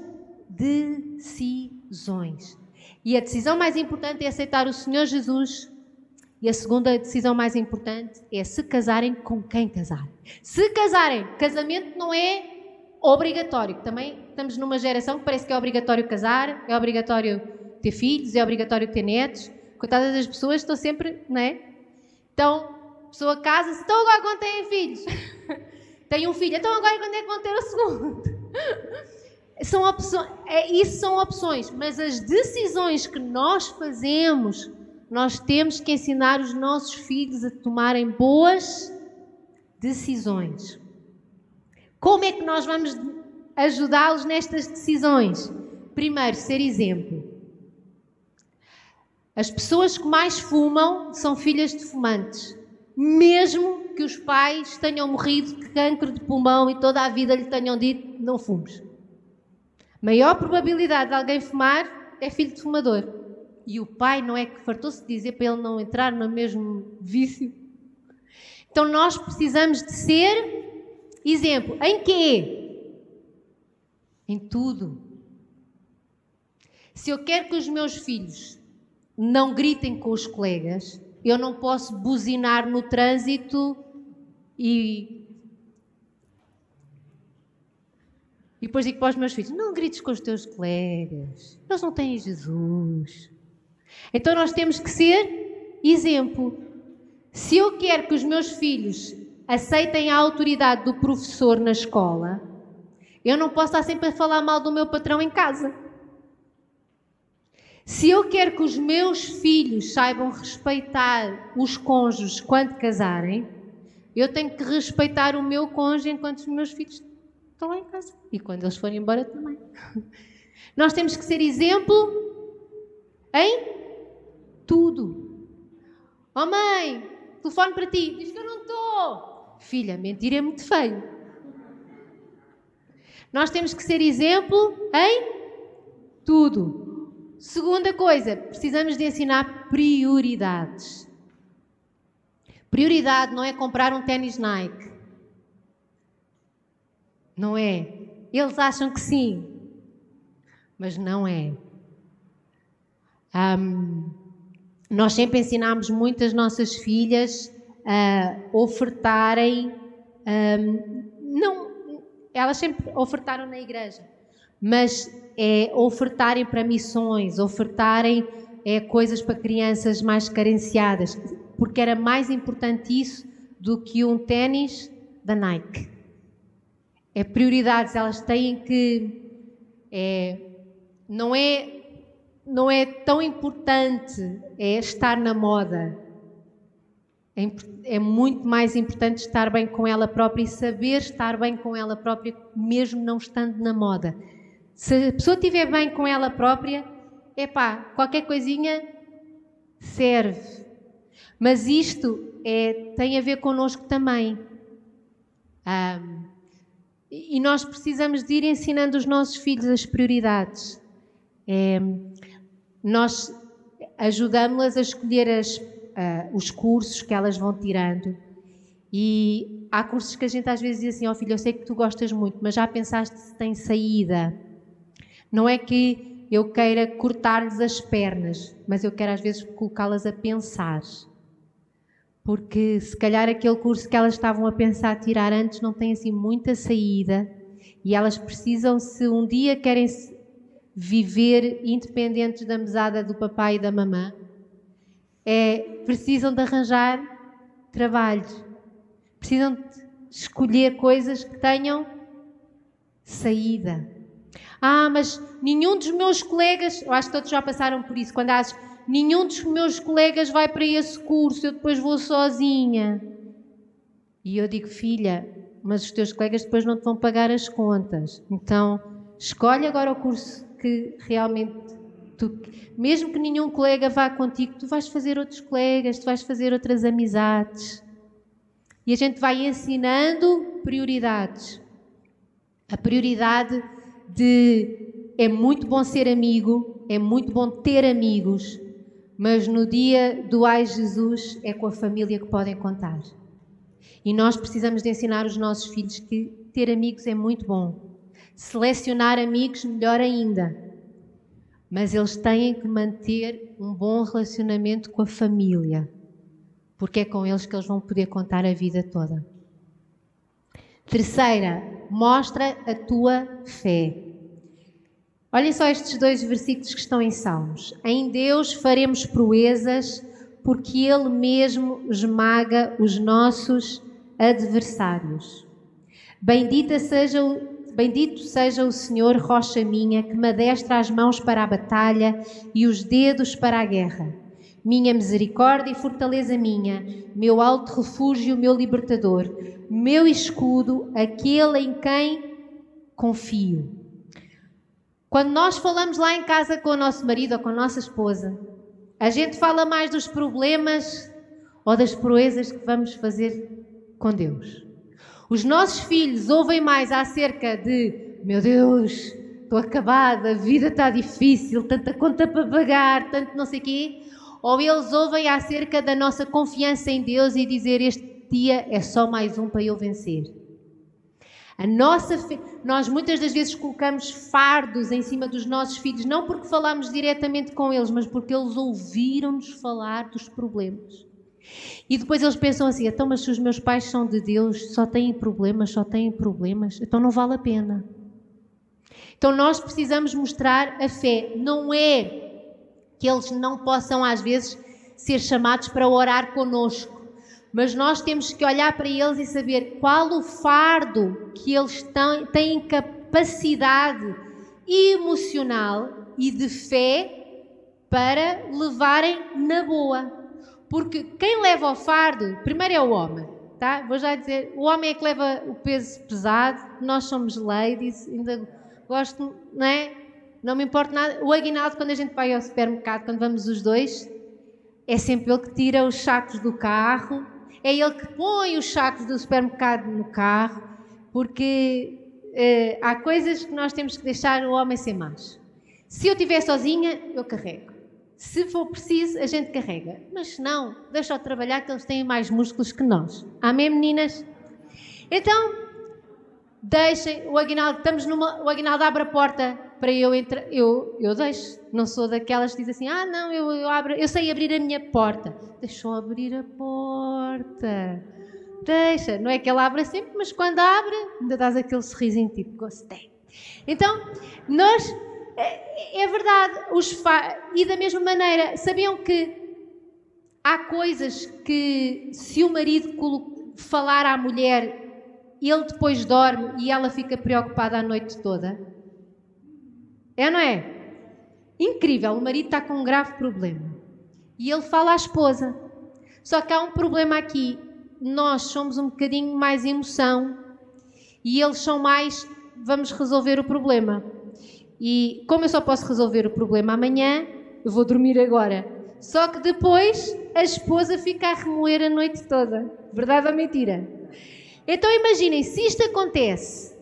Speaker 1: decisões. E a decisão mais importante é aceitar o Senhor Jesus. E a segunda decisão mais importante é se casarem com quem casar. Se casarem, casamento não é obrigatório. Também estamos numa geração que parece que é obrigatório casar, é obrigatório ter filhos, é obrigatório ter netos. Coitadas das pessoas estão sempre, não é? Então, pessoa casa-se, então agora quando têm filhos? Tem um filho, então agora quando é que vão ter o segundo? São opções, é, isso são opções, mas as decisões que nós fazemos, nós temos que ensinar os nossos filhos a tomarem boas decisões. Como é que nós vamos ajudá-los nestas decisões? Primeiro, ser exemplo. As pessoas que mais fumam são filhas de fumantes, mesmo que os pais tenham morrido de cancro de pulmão e toda a vida lhe tenham dito não fumes. Maior probabilidade de alguém fumar é filho de fumador. E o pai não é que fartou-se de dizer para ele não entrar no mesmo vício. Então nós precisamos de ser Exemplo, em quê? Em tudo. Se eu quero que os meus filhos não gritem com os colegas, eu não posso buzinar no trânsito e. E depois digo para os meus filhos: não grites com os teus colegas, eles não têm Jesus. Então nós temos que ser exemplo. Se eu quero que os meus filhos aceitem a autoridade do professor na escola, eu não posso estar sempre a falar mal do meu patrão em casa. Se eu quero que os meus filhos saibam respeitar os cônjuges quando casarem, eu tenho que respeitar o meu cônjuge enquanto os meus filhos estão lá em casa. E quando eles forem embora também. Nós temos que ser exemplo em tudo. Oh mãe, telefone para ti. Diz que eu não estou. Filha, mentir é muito feio. Nós temos que ser exemplo em tudo. Segunda coisa, precisamos de ensinar prioridades. Prioridade não é comprar um tênis Nike. Não é. Eles acham que sim, mas não é. Um, nós sempre ensinamos muitas nossas filhas uh, ofertarem, um, não, elas sempre ofertaram na igreja, mas é ofertarem para missões, ofertarem é, coisas para crianças mais carenciadas, porque era mais importante isso do que um ténis da Nike. É prioridades, elas têm que. É, não é não é tão importante é estar na moda, é, é, muito mais importante estar bem com ela própria e saber estar bem com ela própria, mesmo não estando na moda. Se a pessoa estiver bem com ela própria, é pá, qualquer coisinha serve. Mas isto é, tem a ver connosco também. E nós precisamos de ir ensinando os nossos filhos as prioridades. É, nós ajudamos-las a escolher as uh, os cursos que elas vão tirando. E há cursos que a gente às vezes diz assim: Ó oh, filho, eu sei que tu gostas muito, mas já pensaste se tem saída? Não é que eu queira cortar-lhes as pernas, mas eu quero às vezes colocá-las a pensar. Porque se calhar aquele curso que elas estavam a pensar tirar antes não tem assim muita saída e elas precisam, se um dia querem viver independentes da mesada do papai e da mamã, é, precisam de arranjar trabalho, precisam de escolher coisas que tenham saída. Ah, mas nenhum dos meus colegas, eu acho que todos já passaram por isso, quando achas, nenhum dos meus colegas vai para esse curso, eu depois vou sozinha. E eu digo, filha, mas os teus colegas depois não te vão pagar as contas. Então, escolhe agora o curso que realmente tu, mesmo que nenhum colega vá contigo, tu vais fazer outros colegas, tu vais fazer outras amizades. E a gente vai ensinando prioridades. A prioridade de é muito bom ser amigo, é muito bom ter amigos, mas no dia do ai Jesus é com a família que podem contar. E nós precisamos de ensinar os nossos filhos que ter amigos é muito bom, Selecionar amigos, melhor ainda. Mas eles têm que manter um bom relacionamento com a família, porque é com eles que eles vão poder contar a vida toda. Terceira, mostra a tua fé. Olhem só estes dois versículos que estão em Salmos. Em Deus faremos proezas, porque Ele mesmo esmaga os nossos adversários. Bendita seja Bendito seja o Senhor, rocha minha, que me adestra as mãos para a batalha e os dedos para a guerra. Minha misericórdia e fortaleza minha, meu alto refúgio, meu libertador, meu escudo, aquele em quem confio. Quando nós falamos lá em casa com o nosso marido ou com a nossa esposa, a gente fala mais dos problemas ou das proezas que vamos fazer com Deus. Os nossos filhos ouvem mais acerca de: meu Deus, estou acabada, a vida está difícil, tanta conta para pagar, tanto não sei quê. Ou eles ouvem acerca da nossa confiança em Deus e dizer: este dia é só mais um para eu vencer. A nossa fe... Nós muitas das vezes colocamos fardos em cima dos nossos filhos, não porque falamos diretamente com eles, mas porque eles ouviram-nos falar dos problemas. E depois eles pensam assim: então, mas se os meus pais são de Deus, só têm problemas, só têm problemas, então não vale a pena. Então nós precisamos mostrar a fé. Não é que eles não possam, às vezes, ser chamados para orar conosco, mas nós temos que olhar para eles e saber qual o fardo que eles têm capacidade emocional e de fé para levarem na boa. Porque quem leva o fardo, primeiro é o homem, tá? Vou já dizer, o homem é que leva o peso pesado, nós somos ladies, ainda gosto, não é? Não me importa nada. O Aguinaldo, quando a gente vai ao supermercado, quando vamos os dois, é sempre ele que tira os sacos do carro, é ele que põe os sacos do supermercado no carro, porque eh, há coisas que nós temos que deixar o homem ser mais. Se eu estiver sozinha, eu carrego. Se for preciso, a gente carrega. Mas se não, deixa-o trabalhar que eles têm mais músculos que nós. Amém, meninas? Então, deixem o Aguinaldo, estamos numa, o Aguinaldo abre a porta para eu entrar, eu, eu deixo. Não sou daquelas que dizem assim, ah não, eu, eu, abro, eu sei abrir a minha porta. Deixa-o abrir a porta. Deixa, não é que ela abra sempre, mas quando abre, ainda dás aquele sorrisinho tipo, gostei. Então, nós é, é verdade. Os. E da mesma maneira, sabiam que há coisas que, se o marido falar à mulher, ele depois dorme e ela fica preocupada a noite toda? É não é? Incrível, o marido está com um grave problema. E ele fala à esposa. Só que há um problema aqui. Nós somos um bocadinho mais emoção e eles são mais vamos resolver o problema. E como eu só posso resolver o problema amanhã, eu vou dormir agora. Só que depois a esposa fica a remoer a noite toda. Verdade ou mentira? Então imaginem, se isto acontece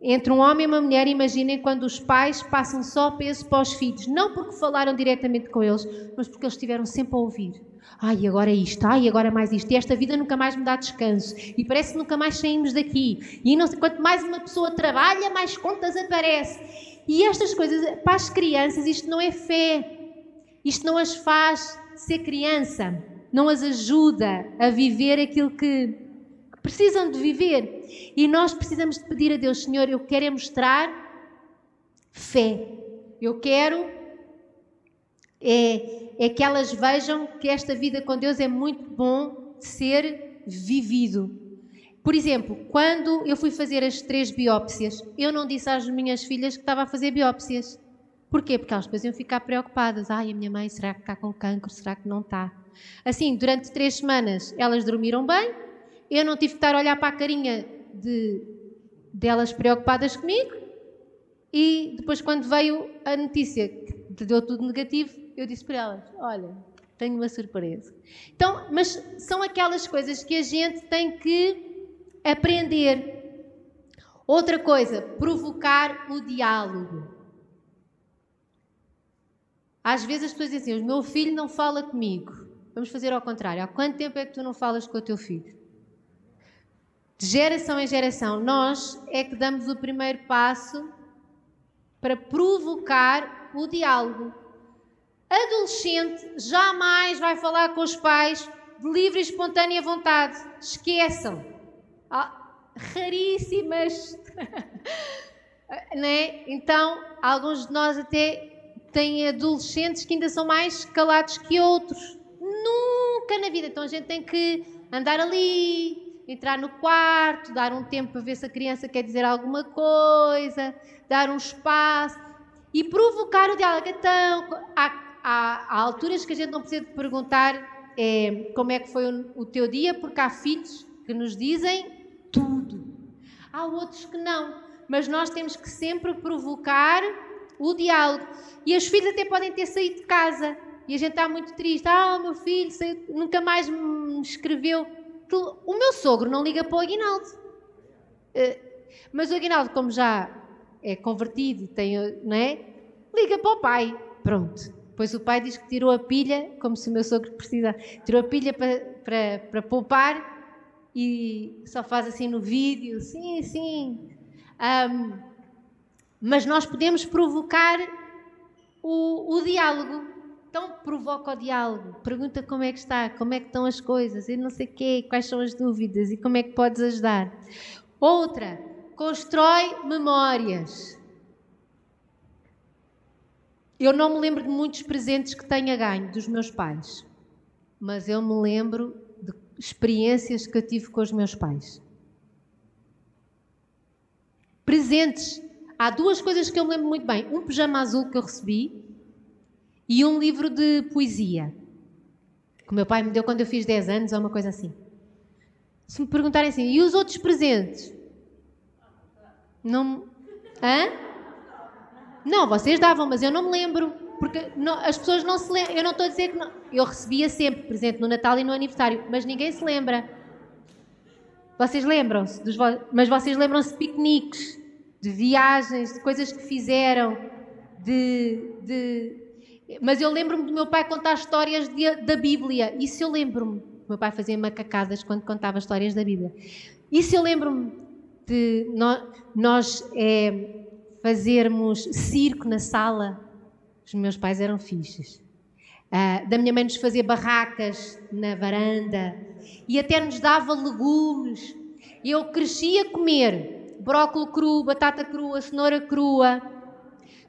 Speaker 1: entre um homem e uma mulher, imaginem quando os pais passam só peso para os filhos, não porque falaram diretamente com eles, mas porque eles estiveram sempre a ouvir. Ai, agora é isto, ai, agora é mais isto. E esta vida nunca mais me dá descanso. E parece que nunca mais saímos daqui. E não quanto mais uma pessoa trabalha, mais contas aparece. E estas coisas, para as crianças, isto não é fé. Isto não as faz ser criança. Não as ajuda a viver aquilo que, precisam de viver. E nós precisamos de pedir a Deus, Senhor, eu quero é mostrar fé. Eu quero é, é que elas vejam que esta vida com Deus é muito bom de ser vivido. Por exemplo, quando eu fui fazer as três biópsias, eu não disse às minhas filhas que estava a fazer biópsias. Porquê? Porque elas depois iam ficar preocupadas. Ai, a minha mãe, será que está com cancro? Será que não está? Assim, durante três semanas elas dormiram bem, eu não tive que estar a olhar para a carinha de, delas preocupadas comigo, e depois, quando veio a notícia que deu tudo negativo, eu disse para elas: Olha, tenho uma surpresa. Então, mas são aquelas coisas que a gente tem que aprender. Outra coisa, provocar o diálogo. Às vezes as pessoas dizem assim: o meu filho não fala comigo. Vamos fazer ao contrário. Há quanto tempo é que tu não falas com o teu filho? De geração em geração, nós é que damos o primeiro passo para provocar o diálogo. Adolescente jamais vai falar com os pais de livre e espontânea vontade. Esqueçam. Ah, raríssimas. né? Então, alguns de nós até têm adolescentes que ainda são mais calados que outros. Nunca na vida. Então a gente tem que andar ali, entrar no quarto, dar um tempo para ver se a criança quer dizer alguma coisa, dar um espaço e provocar o diálogo. Então, há há, há, alturas que a gente não precisa perguntar é, como é que foi o, o teu dia, porque há filhos que nos dizem tudo. Há outros que não. Mas nós temos que sempre provocar o diálogo. E os filhos até podem ter saído de casa. E a gente está muito triste. Ah, o meu filho saiu, nunca mais me escreveu. O meu sogro não liga para o Aguinaldo. Eh, mas o Aguinaldo, como já é convertido, tem, não é? liga para o pai. Pronto. Depois o pai diz que tirou a pilha, como se o meu sogro precisa, tirou a pilha para, para, para poupar e só faz assim no vídeo, sim, sim. Um, mas nós podemos provocar o, o diálogo. Então provoca o diálogo, pergunta como é que está, como é que estão as coisas, e não sei quê, quais são as dúvidas e como é que podes ajudar. Outra, constrói memórias. Eu não me lembro de muitos presentes que tenha ganho dos meus pais, mas eu me lembro experiências que eu tive com os meus pais. Presentes. Há duas coisas que eu me lembro muito bem: um pijama azul que eu recebi e um livro de poesia que o meu pai me deu quando eu fiz 10 anos ou uma coisa assim. Se me perguntarem assim, e os outros presentes? Não. Hã? Não, vocês davam, mas eu não me lembro. Porque não, as pessoas não se lembram. Eu não estou a dizer que não. Eu recebia sempre presente no Natal e no aniversário, mas ninguém se lembra. Vocês lembram-se? Dos, mas vocês lembram-se de piqueniques, de viagens, de coisas que fizeram, de. de mas eu lembro-me do meu pai contar histórias de, da Bíblia. Isso eu lembro-me. Meu pai fazia macacadas quando contava histórias da Bíblia. Isso eu lembro-me de nós, nós é, fazermos circo na sala. Os meus pais eram fixes. Uh, da minha mãe nos fazer barracas na varanda e até nos dava legumes. Eu crescia a comer brócolis cru, batata crua, cenoura crua,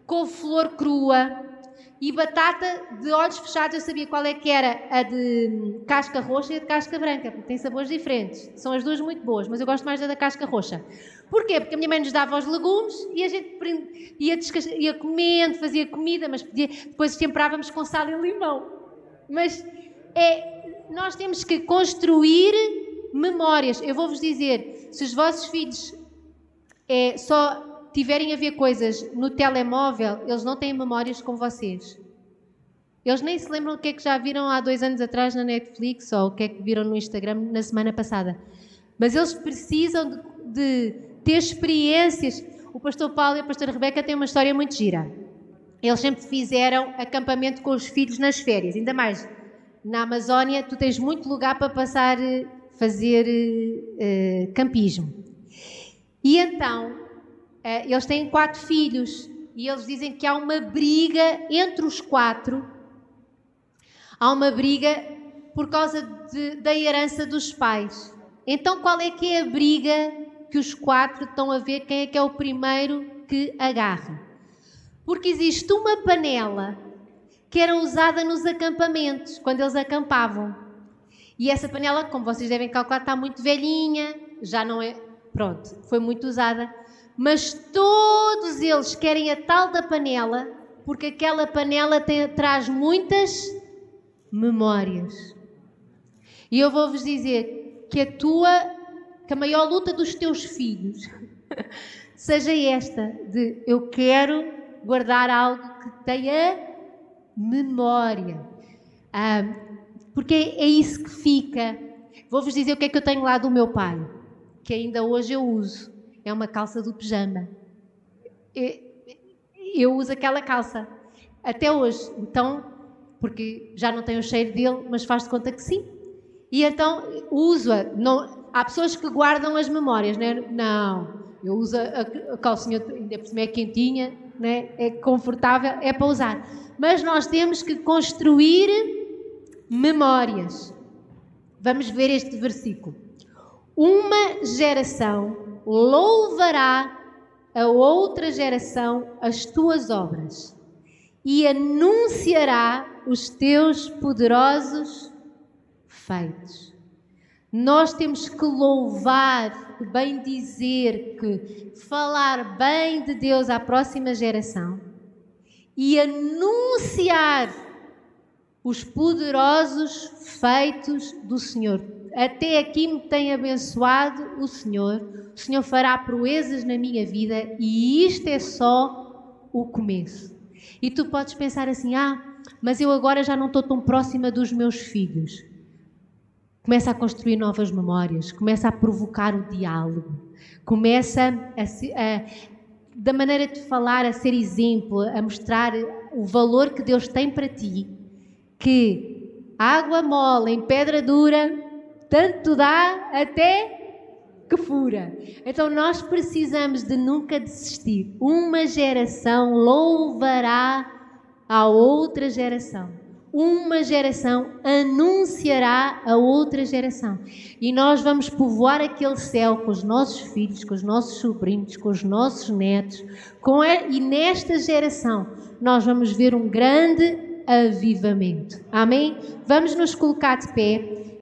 Speaker 1: couve-flor crua, e batata de olhos fechados, eu sabia qual é que era a de casca roxa e a de casca branca, porque tem sabores diferentes. São as duas muito boas, mas eu gosto mais da da casca roxa. Porquê? Porque a minha mãe nos dava os legumes e a gente ia, ia comendo, fazia comida, mas podia, depois temperávamos com sal e limão. Mas é, nós temos que construir memórias. Eu vou-vos dizer, se os vossos filhos é, só tiverem a ver coisas no telemóvel, eles não têm memórias com vocês. Eles nem se lembram o que é que já viram há dois anos atrás na Netflix ou o que é que viram no Instagram na semana passada. Mas eles precisam de, de ter experiências. O pastor Paulo e a pastora Rebeca têm uma história muito gira. Eles sempre fizeram acampamento com os filhos nas férias, ainda mais na Amazónia, tu tens muito lugar para passar, eh, fazer uh, campismo. E então, uh, eles têm quatro filhos e eles dizem que há uma briga entre os quatro. Há uma briga por causa de, da herança dos pais. Então, qual é que é a briga que os quatro estão a ver? Quem é que é o primeiro que agarra? Porque existe uma panela que era usada nos acampamentos, quando eles acampavam. E essa panela, como vocês devem calcular, está muito velhinha, já não é. Pronto, foi muito usada. Mas todos eles querem a tal da panela, porque aquela panela tem, traz muitas memórias. E eu vou-vos dizer que a tua, que a maior luta dos teus filhos seja esta de eu quero guardar algo que tenha memória. Porque é isso que fica. Vou-vos dizer o que é que eu tenho lá do meu pai, que ainda hoje eu uso. É uma calça do pijama. Eu uso aquela calça até hoje. Então, porque já não tenho o cheiro dele, mas faz de conta que sim. E então uso-a. Há pessoas que guardam as memórias, né? não eu uso a, a calcinha, ainda por cima é quentinha, né? é confortável, é para usar. Mas nós temos que construir memórias. Vamos ver este versículo. Uma geração louvará a outra geração as tuas obras e anunciará os teus poderosos feitos. Nós temos que louvar, bem dizer, que falar bem de Deus à próxima geração e anunciar os poderosos feitos do Senhor. Até aqui me tem abençoado o Senhor. O Senhor fará proezas na minha vida e isto é só o começo. E tu podes pensar assim: ah, mas eu agora já não estou tão próxima dos meus filhos. Começa a construir novas memórias, começa a provocar o diálogo, começa a, a, da maneira de falar a ser exemplo, a mostrar o valor que Deus tem para ti, que água mole em pedra dura tanto dá até que fura. Então nós precisamos de nunca desistir. Uma geração louvará a outra geração uma geração anunciará a outra geração. E nós vamos povoar aquele céu com os nossos filhos, com os nossos sobrinhos, com os nossos netos. Com a... E nesta geração nós vamos ver um grande avivamento. Amém? Vamos nos colocar de pé.